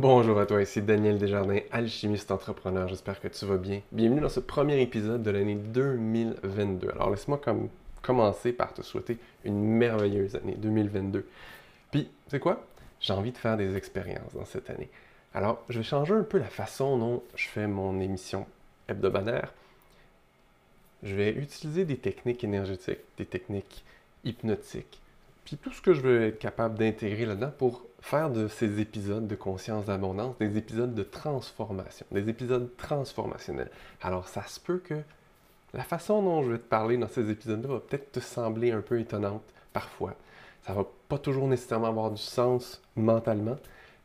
Bonjour à toi, ici Daniel Desjardins, alchimiste entrepreneur. J'espère que tu vas bien. Bienvenue dans ce premier épisode de l'année 2022. Alors laisse-moi comme commencer par te souhaiter une merveilleuse année 2022. Puis, tu sais quoi? J'ai envie de faire des expériences dans cette année. Alors, je vais changer un peu la façon dont je fais mon émission hebdomadaire. Je vais utiliser des techniques énergétiques, des techniques hypnotiques, puis tout ce que je veux être capable d'intégrer là-dedans pour faire de ces épisodes de conscience d'abondance des épisodes de transformation, des épisodes transformationnels. Alors ça se peut que la façon dont je vais te parler dans ces épisodes-là va peut-être te sembler un peu étonnante parfois. Ça va pas toujours nécessairement avoir du sens mentalement,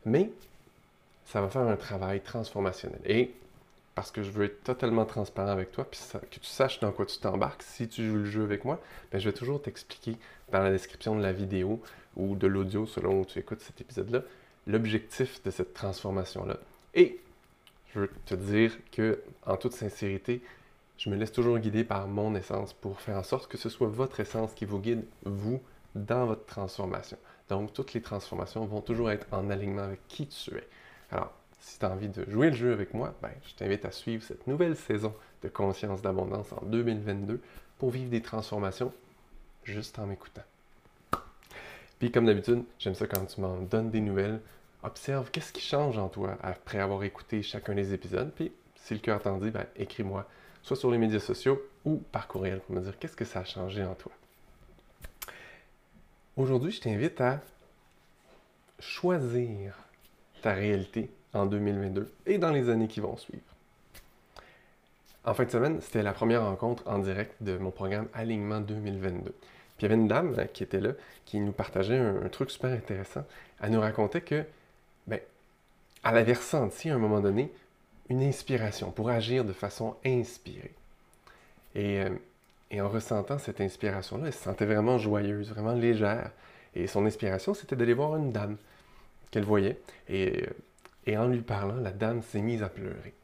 mais ça va faire un travail transformationnel. Parce que je veux être totalement transparent avec toi, puis que tu saches dans quoi tu t'embarques si tu joues le jeu avec moi, ben, je vais toujours t'expliquer dans la description de la vidéo ou de l'audio selon où tu écoutes cet épisode-là, l'objectif de cette transformation-là. Et je veux te dire que, en toute sincérité, je me laisse toujours guider par mon essence pour faire en sorte que ce soit votre essence qui vous guide, vous, dans votre transformation. Donc, toutes les transformations vont toujours être en alignement avec qui tu es. Alors, si tu as envie de jouer le jeu avec moi, ben, je t'invite à suivre cette nouvelle saison de Conscience d'abondance en 2022 pour vivre des transformations juste en m'écoutant. Puis comme d'habitude, j'aime ça quand tu m'en donnes des nouvelles. Observe qu'est-ce qui change en toi après avoir écouté chacun des épisodes. Puis si le cœur t'en dit, ben, écris-moi, soit sur les médias sociaux ou par courriel pour me dire qu'est-ce que ça a changé en toi. Aujourd'hui, je t'invite à choisir ta réalité en 2022 et dans les années qui vont suivre. En fin de semaine, c'était la première rencontre en direct de mon programme Alignement 2022. Puis il y avait une dame euh, qui était là, qui nous partageait un, truc super intéressant. Elle nous racontait que, ben, elle avait ressenti à un moment donné une inspiration pour agir de façon inspirée. Et, euh, en ressentant cette inspiration-là, elle se sentait vraiment joyeuse, vraiment légère. Et son inspiration, c'était d'aller voir une dame qu'elle voyait. Et euh, et en lui parlant, la dame s'est mise à pleurer.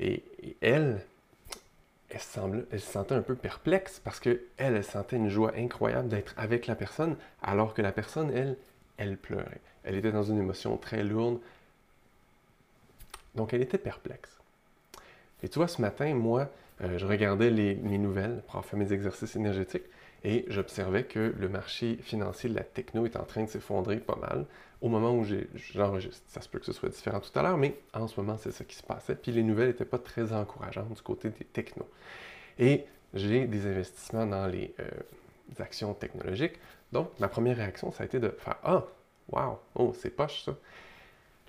Et, elle, elle, semble, elle se sentait un peu perplexe parce qu'elle, elle sentait une joie incroyable d'être avec la personne, alors que la personne, elle, elle pleurait. Elle était dans une émotion très lourde. Donc, elle était perplexe. Et tu vois, ce matin, moi, euh, je regardais les, les, nouvelles pour fait mes exercices énergétiques et j'observais que le marché financier de la techno est en train de s'effondrer pas mal au moment où j'enregistre. Ça se peut que ce soit différent tout à l'heure, mais en ce moment, c'est ça qui se passait. Puis les nouvelles n'étaient pas très encourageantes du côté des technos. Et j'ai des investissements dans les, euh, actions technologiques. Donc, ma première réaction, ça a été de faire Ah, wow, oh, c'est poche ça.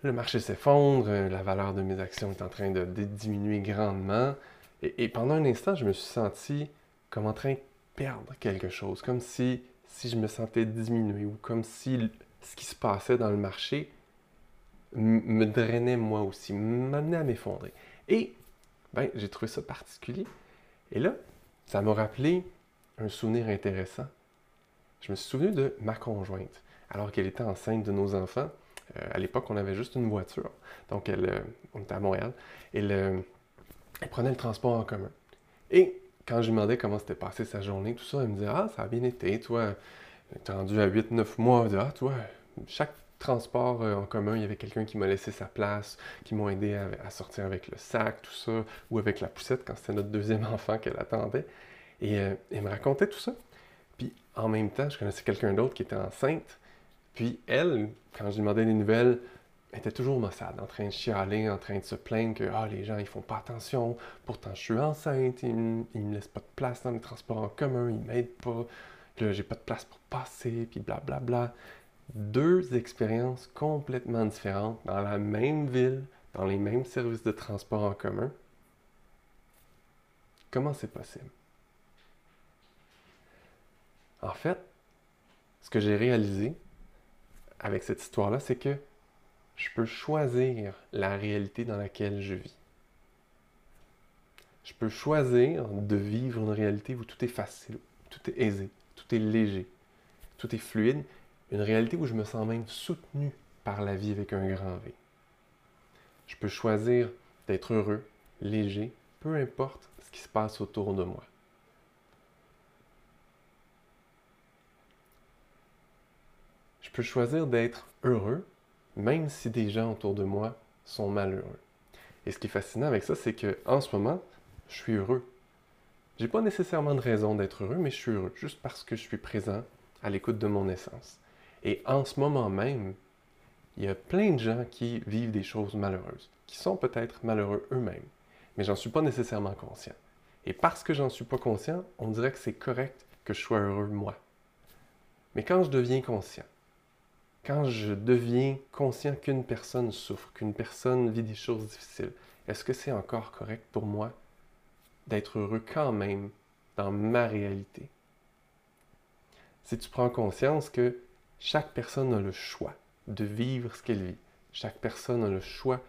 Le marché s'effondre, euh, la valeur de mes actions est en train de, diminuer grandement. Et, pendant un instant, je me suis senti comme en train perdre quelque chose, comme si, je me sentais diminuer ou comme si ce qui se passait dans le marché me drainait moi aussi, m'amenait à m'effondrer. Et ben, j'ai trouvé ça particulier. Et là, ça m'a rappelé un souvenir intéressant. Je me suis souvenu de ma conjointe, alors qu'elle était enceinte de nos enfants. Euh, à l'époque, on avait juste une voiture. Donc, elle, euh, on était à Montréal. Elle, elle prenait le transport en commun. Et quand je lui demandais comment s'était passé sa journée, tout ça, elle me disait Ah, ça a bien été, toi, es rendu à 8-9 mois. Elle me disait Ah, toi, chaque transport euh, en commun, il y avait quelqu'un qui m'a laissé sa place, qui m'ont aidé à, sortir avec le sac, tout ça, ou avec la poussette quand c'était notre deuxième enfant qu'elle attendait. Et euh, elle me racontait tout ça. Puis en même temps, je connaissais quelqu'un d'autre qui était enceinte. Puis elle, quand je lui demandais des nouvelles, était toujours maussade, en train de chialer, en train de se plaindre que ah, les gens ils font pas attention, pourtant je suis enceinte, ils, ne me laissent pas de place dans les transports en commun, ils m'aident pas, là j'ai pas de place pour passer, puis blablabla. Bla, bla deux expériences complètement différentes dans la même ville, dans les mêmes services de transport en commun. Comment c'est possible? En fait, ce que j'ai réalisé avec cette histoire-là, c'est que je peux choisir la réalité dans laquelle je vis. Je peux choisir de vivre une réalité où tout est facile, tout est aisé, tout est léger, tout est fluide une réalité où je me sens même soutenu par la vie avec un grand V. Je peux choisir d'être heureux, léger, peu importe ce qui se passe autour de moi. Je peux choisir d'être heureux même si des gens autour de moi sont malheureux. Et ce qui est fascinant avec ça, c'est que en ce moment, je suis heureux. J'ai pas nécessairement de raison d'être heureux, mais je suis heureux juste parce que je suis présent à l'écoute de mon essence. Et en ce moment même, il y a plein de gens qui vivent des choses malheureuses, qui sont peut-être malheureux eux-mêmes, mais j'en suis pas nécessairement conscient. Et parce que j'en suis pas conscient, on dirait que c'est correct que je sois heureux moi. Mais quand je deviens conscient, quand je deviens conscient qu'une personne souffre, qu'une personne vit des choses difficiles, est-ce que c'est encore correct pour moi d'être heureux quand même dans ma réalité? Si tu prends conscience que chaque personne a le choix de vivre ce qu'elle vit, chaque personne a le choix,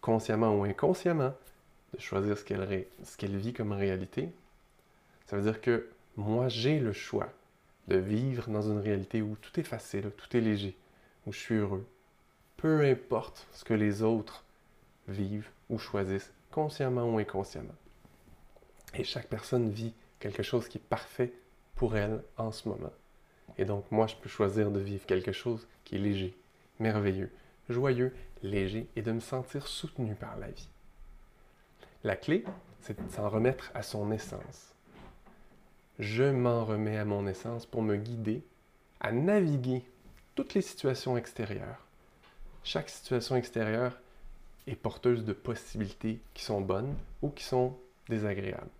consciemment ou inconsciemment, de choisir ce qu'elle, vit comme réalité, ça veut dire que moi, j'ai le choix de vivre dans une réalité où tout est facile, tout est léger, où je suis heureux. Peu importe ce que les autres vivent ou choisissent, consciemment ou inconsciemment. Et chaque personne vit quelque chose qui est parfait pour elle en ce moment. Et donc moi, je peux choisir de vivre quelque chose qui est léger, merveilleux, joyeux, léger et de me sentir soutenu par la vie. La clé, c'est de s'en remettre à son essence je m'en remets à mon essence pour me guider à naviguer toutes les situations extérieures. Chaque situation extérieure est porteuse de possibilités qui sont bonnes ou qui sont désagréables.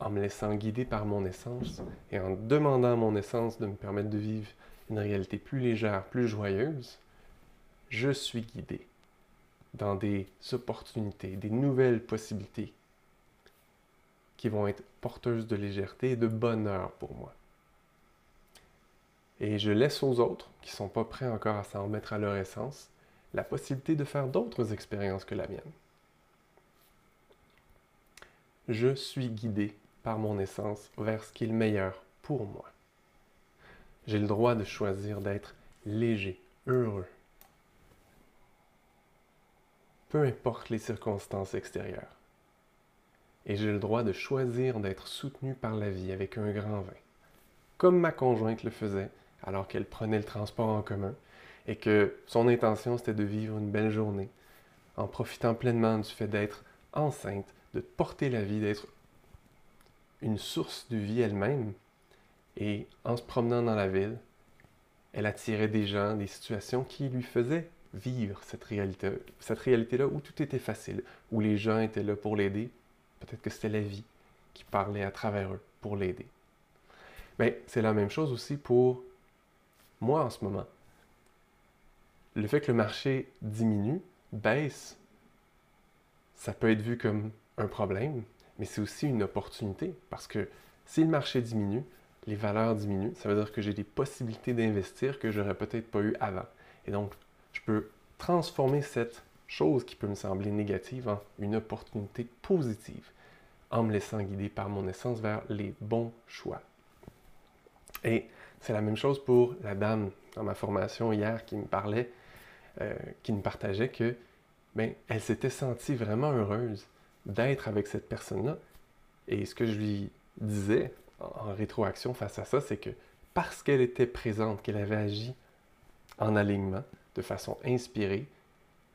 En me laissant guider par mon essence et en demandant à mon essence de me permettre de vivre une réalité plus légère, plus joyeuse, je suis guidé dans des opportunités, des nouvelles possibilités qui vont être porteuses de légèreté et de bonheur pour moi. Et je laisse aux autres, qui ne sont pas prêts encore à s'en remettre à leur essence, la possibilité de faire d'autres expériences que la mienne. Je suis guidé par mon essence vers ce qui est le meilleur pour moi. J'ai le droit de choisir d'être léger, heureux. Peu importe les circonstances extérieures et j'ai le droit de choisir d'être soutenu par la vie avec un grand vin, comme ma conjointe le faisait alors qu'elle prenait le transport en commun et que son intention c'était de vivre une belle journée en profitant pleinement du fait d'être enceinte, de porter la vie, d'être une source de vie elle-même. Et en se promenant dans la ville, elle attirait des gens, des situations qui lui faisaient vivre cette réalité, cette réalité-là où tout était facile, où les gens étaient là pour l'aider, Peut-être que c'était la vie qui parlait à travers eux pour l'aider. Mais c'est la même chose aussi pour moi en ce moment. Le fait que le marché diminue, baisse, ça peut être vu comme un problème, mais c'est aussi une opportunité parce que si le marché diminue, les valeurs diminuent, ça veut dire que j'ai des possibilités d'investir que j'aurais peut-être pas eu avant. Et donc, je peux transformer cette chose qui peut me sembler négative en une opportunité positive, en me laissant guider par mon essence vers les bons choix. Et c'est la même chose pour la dame dans ma formation hier qui me parlait, euh, qui me partageait que ben, elle s'était sentie vraiment heureuse d'être avec cette personne-là. Et ce que je lui disais en rétroaction face à ça, c'est que parce qu'elle était présente, qu'elle avait agi en alignement, de façon inspirée,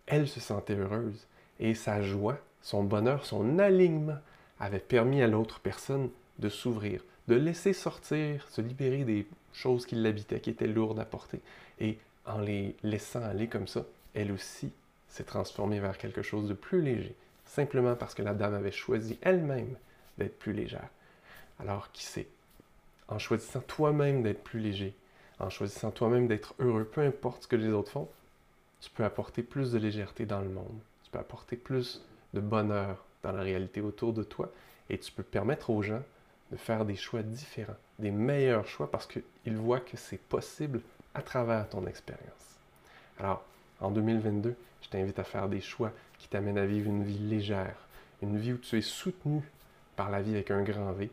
elle se sentait heureuse et sa joie, son bonheur, son alignement avait permis à l'autre personne de s'ouvrir, de laisser sortir, se libérer des choses qui l'habitaient, qui étaient lourdes à porter. Et en les laissant aller comme ça, elle aussi s'est transformée vers quelque chose de plus léger, simplement parce que la dame avait choisi elle-même d'être plus légère. Alors qui sait, en choisissant toi-même d'être plus léger, en choisissant toi-même d'être heureux, peu importe ce que les autres font, tu peux apporter plus de légèreté dans le monde. Tu peux apporter plus de bonheur dans la réalité autour de toi et tu peux permettre aux gens de faire des choix différents, des meilleurs choix parce qu'ils voient que c'est possible à travers ton expérience. Alors, en 2022, je t'invite à faire des choix qui t'amènent à vivre une vie légère, une vie où tu es soutenu par la vie avec un grand V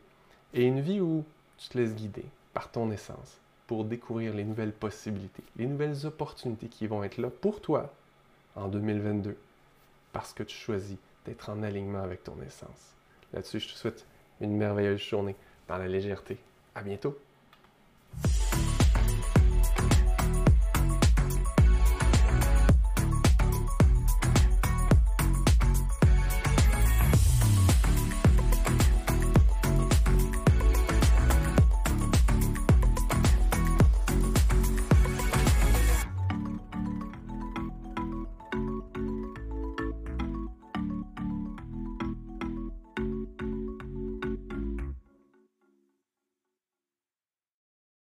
et une vie où tu te laisses guider par ton essence, pour découvrir les nouvelles possibilités, les nouvelles opportunités qui vont être là pour toi en 2022 parce que tu choisis d'être en alignement avec ton essence. Là-dessus, je te souhaite une merveilleuse journée dans la légèreté. À bientôt!